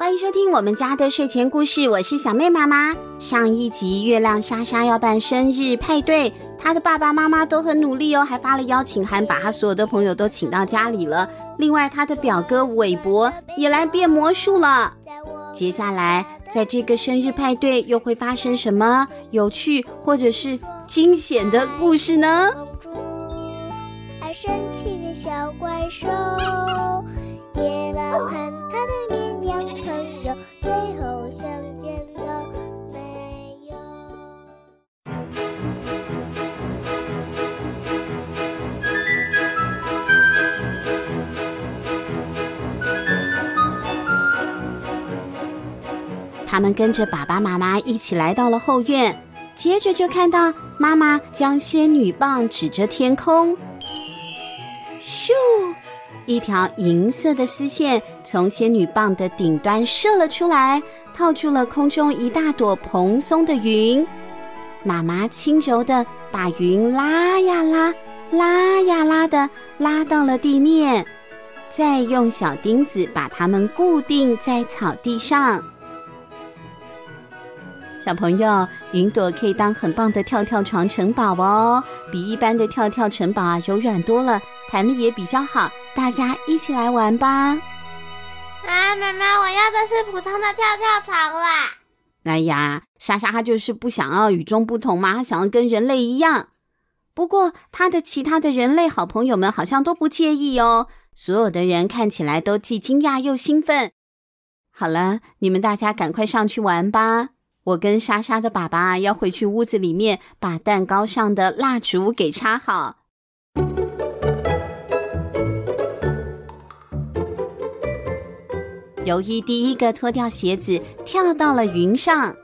欢迎收听我们家的睡前故事，我是小妹妈妈。上一集月亮莎莎要办生日派对，她的爸爸妈妈都很努力哦，还发了邀请函，把她所有的朋友都请到家里了。另外，她的表哥韦伯也来变魔术了。接下来，在这个生日派对又会发生什么有趣或者是惊险的故事呢？爱生气的小怪兽，夜郎他们跟着爸爸妈妈一起来到了后院，接着就看到妈妈将仙女棒指着天空。咻！一条银色的丝线从仙女棒的顶端射了出来，套住了空中一大朵蓬松的云。妈妈轻柔地把云拉呀拉，拉呀拉的拉到了地面，再用小钉子把它们固定在草地上。小朋友，云朵可以当很棒的跳跳床城堡哦，比一般的跳跳城堡啊柔软多了，弹力也比较好。大家一起来玩吧！啊，妈妈，我要的是普通的跳跳床啦！哎呀，莎莎她就是不想要与众不同嘛，她想要跟人类一样。不过她的其他的人类好朋友们好像都不介意哦，所有的人看起来都既惊讶又兴奋。好了，你们大家赶快上去玩吧。我跟莎莎的爸爸要回去屋子里面，把蛋糕上的蜡烛给插好。尤伊第一个脱掉鞋子，跳到了云上。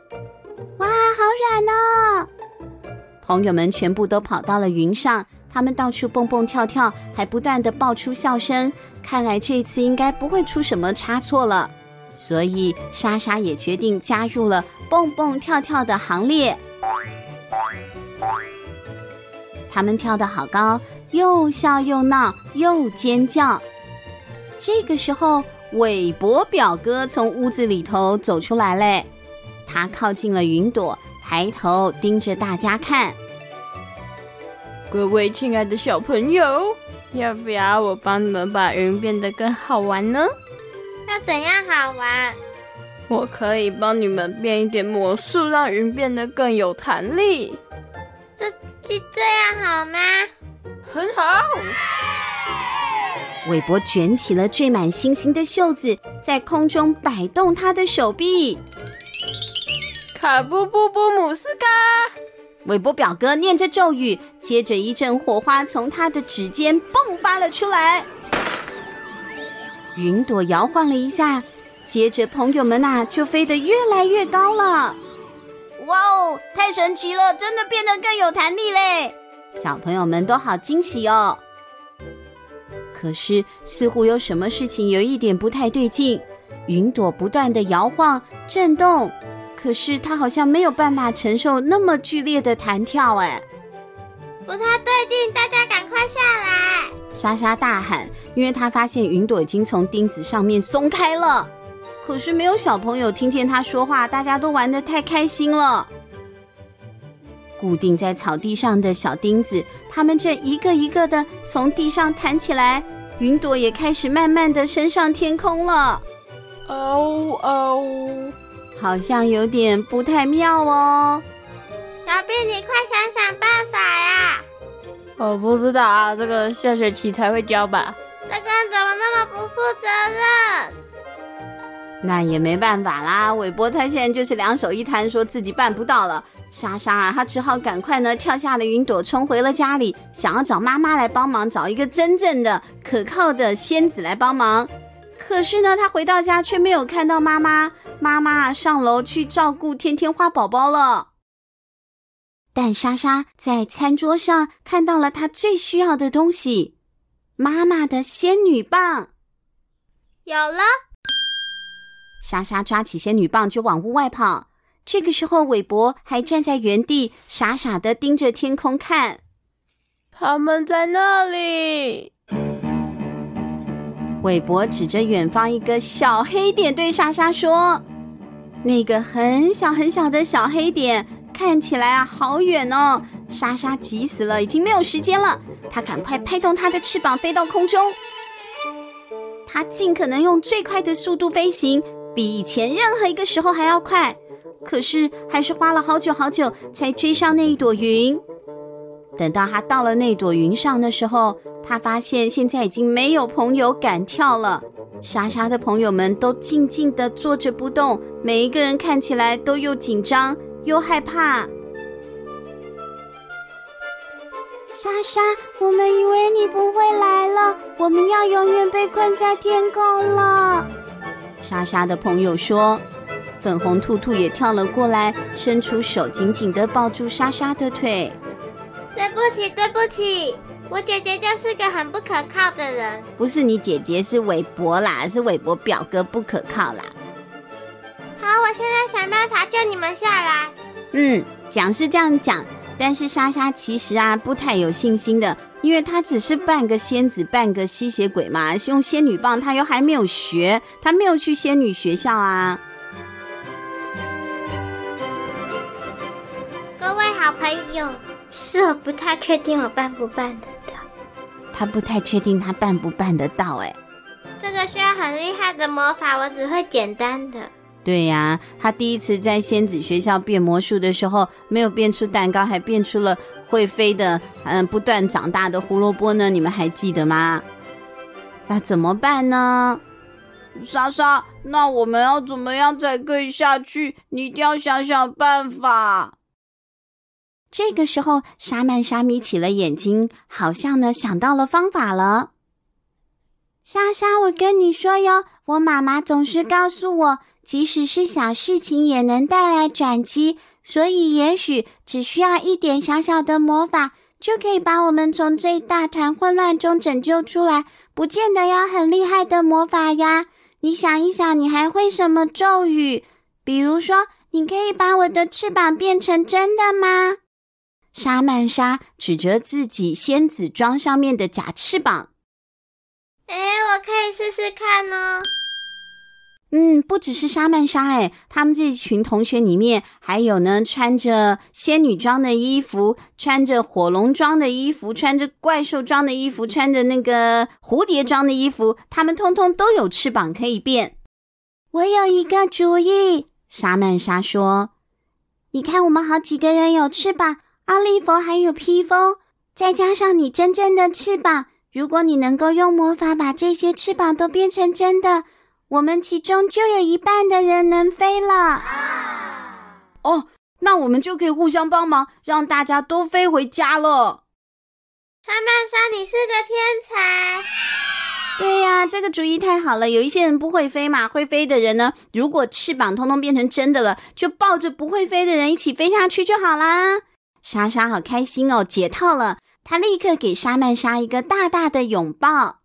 哇，好软哦！朋友们全部都跑到了云上，他们到处蹦蹦跳跳，还不断的爆出笑声。看来这次应该不会出什么差错了。所以莎莎也决定加入了蹦蹦跳跳的行列。他们跳得好高，又笑又闹又尖叫。这个时候，韦伯表哥从屋子里头走出来嘞。他靠近了云朵，抬头盯着大家看。各位亲爱的小朋友，要不要我帮你们把云变得更好玩呢？要怎样好玩？我可以帮你们变一点魔术，让云变得更有弹力。这是这样好吗？很好。韦伯卷起了缀满星星的袖子，在空中摆动他的手臂。卡布布布姆斯卡。韦伯表哥念着咒语，接着一阵火花从他的指尖迸发了出来。云朵摇晃了一下，接着朋友们呐、就飞得越来越高了。哇哦，太神奇了，真的变得更有弹力嘞！小朋友们都好惊喜哦。可是似乎有什么事情有一点不太对劲，云朵不断地摇晃震动，可是它好像没有办法承受那么剧烈的弹跳，哎。不太对劲，大家赶快下来！莎莎大喊，因为她发现云朵已经从钉子上面松开了。可是没有小朋友听见她说话，大家都玩得太开心了。固定在草地上的小钉子，它们正一个一个的从地上弹起来，云朵也开始慢慢的升上天空了。哦哦，好像有点不太妙哦。小贝，你快想想办法呀！我不知道啊，这个下学期才会教吧。这个人怎么那么不负责任？那也没办法啦，韦伯他现在就是两手一摊，说自己办不到了。莎莎啊，他只好赶快呢跳下了云朵，冲回了家里，想要找妈妈来帮忙，找一个真正的可靠的仙子来帮忙。可是呢，他回到家却没有看到妈妈，妈妈上楼去照顾天天花宝宝了。但莎莎在餐桌上看到了她最需要的东西——妈妈的仙女棒。有了！莎莎抓起仙女棒就往屋外跑。这个时候，韦伯还站在原地，傻傻的盯着天空看。他们在那里。韦伯指着远方一个小黑点对莎莎说：“那个很小很小的小黑点，看起来啊好远哦。”莎莎急死了，已经没有时间了。她赶快拍动她的翅膀飞到空中，她尽可能用最快的速度飞行，比以前任何一个时候还要快。可是还是花了好久好久才追上那一朵云。等到她到了那朵云上的时候，她发现现在已经没有朋友敢跳了。莎莎的朋友们都静静地坐着不动，每一个人看起来都又紧张又害怕。莎莎，我们以为你不会来了，我们要永远被困在天空了。莎莎的朋友说。粉红兔兔也跳了过来，伸出手紧紧的抱住莎莎的腿。对不起，对不起，我姐姐就是个很不可靠的人。不是你姐姐，是韦伯啦，是韦伯表哥不可靠啦。好，我现在想办法救你们下来。嗯，讲是这样讲。但是莎莎其实啊不太有信心的，因为她只是半个仙子，半个吸血鬼嘛，用仙女棒她又还没有学，她没有去仙女学校啊。各位好朋友，其实我不太确定我办不办得到。他不太确定他办不办得到哎。这个需要很厉害的魔法，我只会简单的。对呀，他第一次在仙子学校变魔术的时候，没有变出蛋糕，还变出了会飞的、嗯，不断长大的胡萝卜呢。你们还记得吗？那怎么办呢？莎莎，那我们要怎么样才可以下去？你一定要想想办法。这个时候，莎曼莎眯起了眼睛，好像呢想到了方法了。莎莎，我跟你说哟，我妈妈总是告诉我。即使是小事情也能带来转机，所以也许只需要一点小小的魔法，就可以把我们从这一大团混乱中拯救出来。不见得要很厉害的魔法呀。你想一想，你还会什么咒语？比如说，你可以把我的翅膀变成真的吗？莎曼莎指着自己仙子装上面的假翅膀。哎，我可以试试看哦。嗯，不只是莎曼莎，哎，他们这群同学里面还有呢，穿着仙女装的衣服，穿着火龙装的衣服，穿着怪兽装的衣服，穿着那个蝴蝶装的衣服，他们通通都有翅膀可以变。我有一个主意，莎曼莎说：“你看，我们好几个人有翅膀，奥利弗还有披风，再加上你真正的翅膀，如果你能够用魔法把这些翅膀都变成真的。”我们其中就有一半的人能飞了。啊、哦，那我们就可以互相帮忙，让大家都飞回家了。莎曼莎，你是个天才！对呀，这个主意太好了。有一些人不会飞嘛，会飞的人呢，如果翅膀通通变成真的了，就抱着不会飞的人一起飞下去就好啦。莎莎好开心哦，解套了，她立刻给莎曼莎一个大大的拥抱。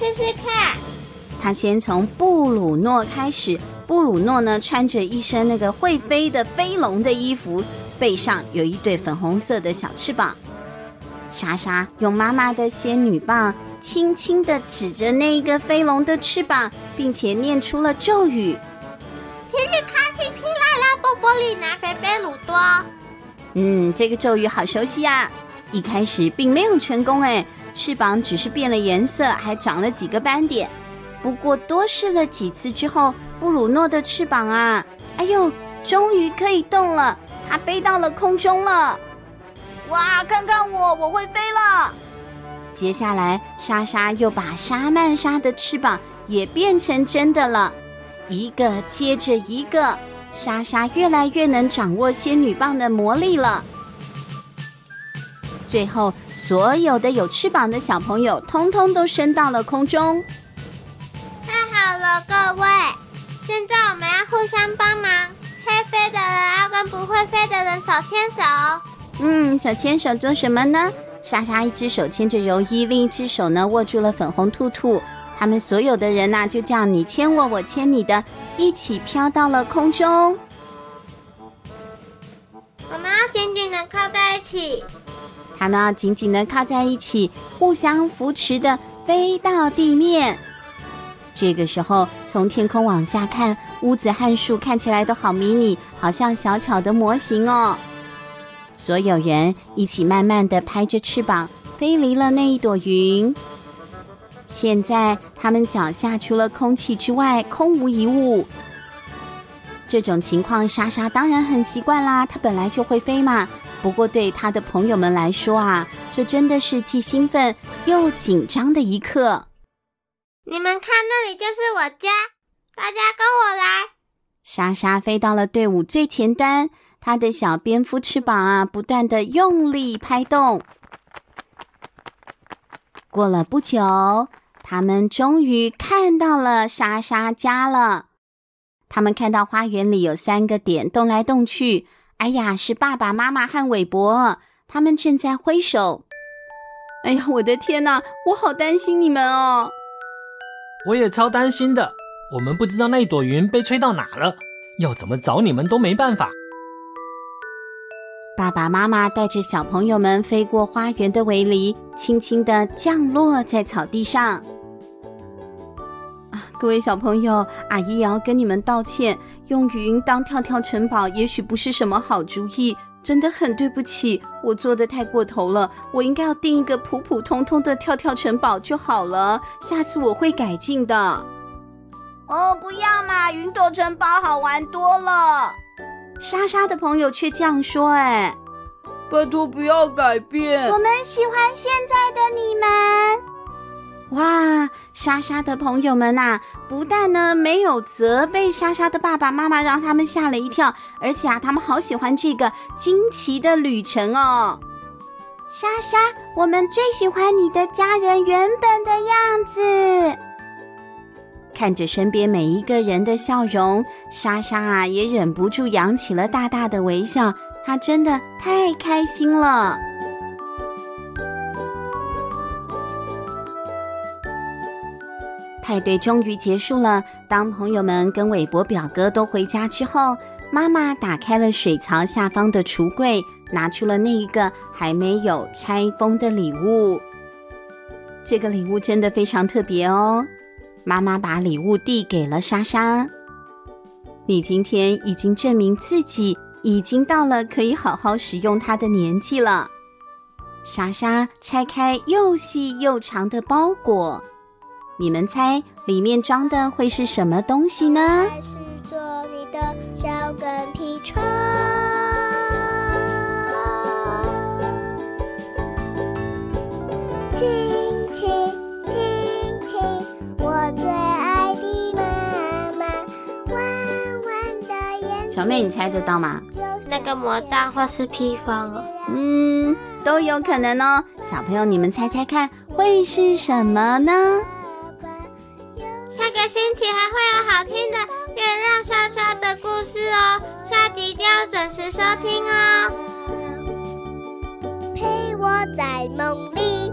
试试看。他先从布鲁诺开始。布鲁诺呢，穿着一身那个会飞的飞龙的衣服，背上有一对粉红色的小翅膀。莎莎用妈妈的仙女棒轻轻地指着那一个飞龙的翅膀，并且念出了咒语：“皮里卡皮皮拉拉波波利拿贝贝鲁多。”嗯，这个咒语好熟悉啊！一开始并没有成功，哎。翅膀只是变了颜色，还长了几个斑点。不过多试了几次之后，布鲁诺的翅膀啊，哎呦，终于可以动了！它飞到了空中了。哇，看看我，我会飞了！接下来，莎莎又把莎曼莎的翅膀也变成真的了，一个接着一个，莎莎越来越能掌握仙女棒的魔力了。最后，所有的有翅膀的小朋友通通都升到了空中。太好了，各位！现在我们要互相帮忙，会飞的人要跟不会飞的人手牵手。嗯，手牵手做什么呢？莎莎一只手牵着柔伊，另一只手呢握住了粉红兔兔。他们所有的人呐、啊，就这样你牵我，我牵你的，一起飘到了空中。我们要紧紧的靠在一起。他们紧紧的靠在一起，互相扶持的飞到地面。这个时候，从天空往下看，屋子和树看起来都好迷你，好像小巧的模型哦。所有人一起慢慢的拍着翅膀，飞离了那一朵云。现在，他们脚下除了空气之外，空无一物。这种情况，莎莎当然很习惯啦，她本来就会飞嘛。不过，对他的朋友们来说啊，这真的是既兴奋又紧张的一刻。你们看，那里就是我家，大家跟我来。莎莎飞到了队伍最前端，她的小蝙蝠翅膀啊，不断的用力拍动。过了不久，他们终于看到了莎莎家了。他们看到花园里有三个点动来动去。哎呀，是爸爸妈妈和韦伯，他们正在挥手。哎呀，我的天哪，我好担心你们哦！我也超担心的。我们不知道那一朵云被吹到哪了，要怎么找你们都没办法。爸爸妈妈带着小朋友们飞过花园的围篱，轻轻地降落在草地上。各位小朋友，阿姨也要跟你们道歉。用云当跳跳城堡，也许不是什么好主意。真的很对不起，我做的太过头了。我应该要定一个普普通通的跳跳城堡就好了。下次我会改进的。哦，不要嘛，云朵城堡好玩多了。莎莎的朋友却这样说：“哎，拜托不要改变，我们喜欢现在的你们。”哇，莎莎的朋友们呐、不但呢没有责备莎莎的爸爸妈妈，让他们吓了一跳，而且啊，他们好喜欢这个惊奇的旅程哦。莎莎，我们最喜欢你的家人原本的样子。看着身边每一个人的笑容，莎莎啊也忍不住扬起了大大的微笑，她真的太开心了。派对终于结束了。当朋友们跟韦伯表哥都回家之后，妈妈打开了水槽下方的橱柜，拿出了那一个还没有拆封的礼物。这个礼物真的非常特别哦。妈妈把礼物递给了莎莎：“你今天已经证明自己已经到了可以好好使用它的年纪了。”莎莎拆开又细又长的包裹。你们猜里面装的会是什么东西呢？还是做你的小跟屁虫。亲亲亲亲，我最爱的妈妈，弯弯的眼睛。小妹，你猜得到吗？那个魔杖或是披风哦。嗯，都有可能哦。小朋友，你们猜猜看，会是什么呢？这个星期还会有好听的月亮莎莎的故事哦，下集一定要准时收听哦。陪我在梦里